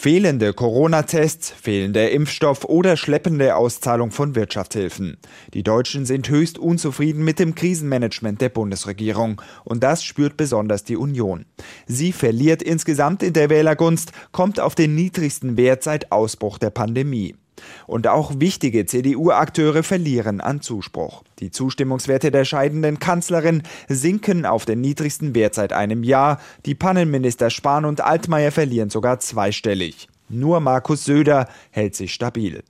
Fehlende Corona-Tests, fehlender Impfstoff oder schleppende Auszahlung von Wirtschaftshilfen. Die Deutschen sind höchst unzufrieden mit dem Krisenmanagement der Bundesregierung. Und das spürt besonders die Union. Sie verliert insgesamt in der Wählergunst, kommt auf den niedrigsten Wert seit Ausbruch der Pandemie. Und auch wichtige CDU-Akteure verlieren an Zuspruch. Die Zustimmungswerte der scheidenden Kanzlerin sinken auf den niedrigsten Wert seit einem Jahr. Die Pannenminister Spahn und Altmaier verlieren sogar zweistellig. Nur Markus Söder hält sich stabil.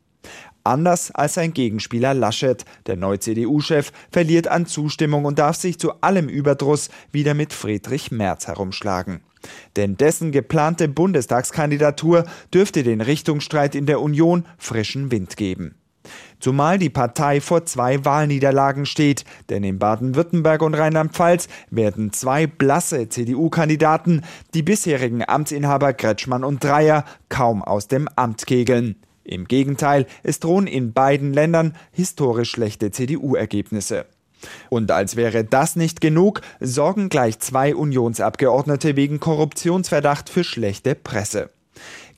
Anders als sein Gegenspieler Laschet, der neue CDU-Chef, verliert an Zustimmung und darf sich zu allem Überdruss wieder mit Friedrich Merz herumschlagen. Denn dessen geplante Bundestagskandidatur dürfte den Richtungsstreit in der Union frischen Wind geben. Zumal die Partei vor zwei Wahlniederlagen steht, denn in Baden-Württemberg und Rheinland-Pfalz werden zwei blasse CDU-Kandidaten die bisherigen Amtsinhaber Kretschmann und Dreier kaum aus dem Amt kegeln. Im Gegenteil, es drohen in beiden Ländern historisch schlechte CDU-Ergebnisse. Und als wäre das nicht genug, sorgen gleich zwei Unionsabgeordnete wegen Korruptionsverdacht für schlechte Presse.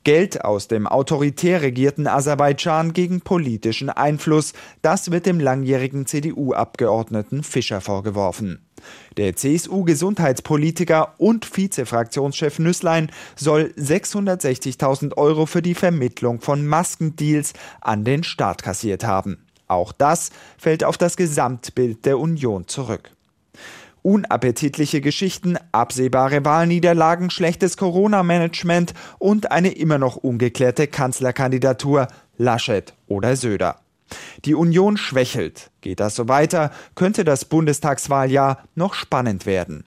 Geld aus dem autoritär regierten Aserbaidschan gegen politischen Einfluss, das wird dem langjährigen CDU-Abgeordneten Fischer vorgeworfen. Der CSU-Gesundheitspolitiker und Vizefraktionschef Nüßlein soll 660.000 Euro für die Vermittlung von Maskendeals an den Staat kassiert haben. Auch das fällt auf das Gesamtbild der Union zurück. Unappetitliche Geschichten, absehbare Wahlniederlagen, schlechtes Corona-Management und eine immer noch ungeklärte Kanzlerkandidatur Laschet oder Söder. Die Union schwächelt. Geht das so weiter, könnte das Bundestagswahljahr noch spannend werden.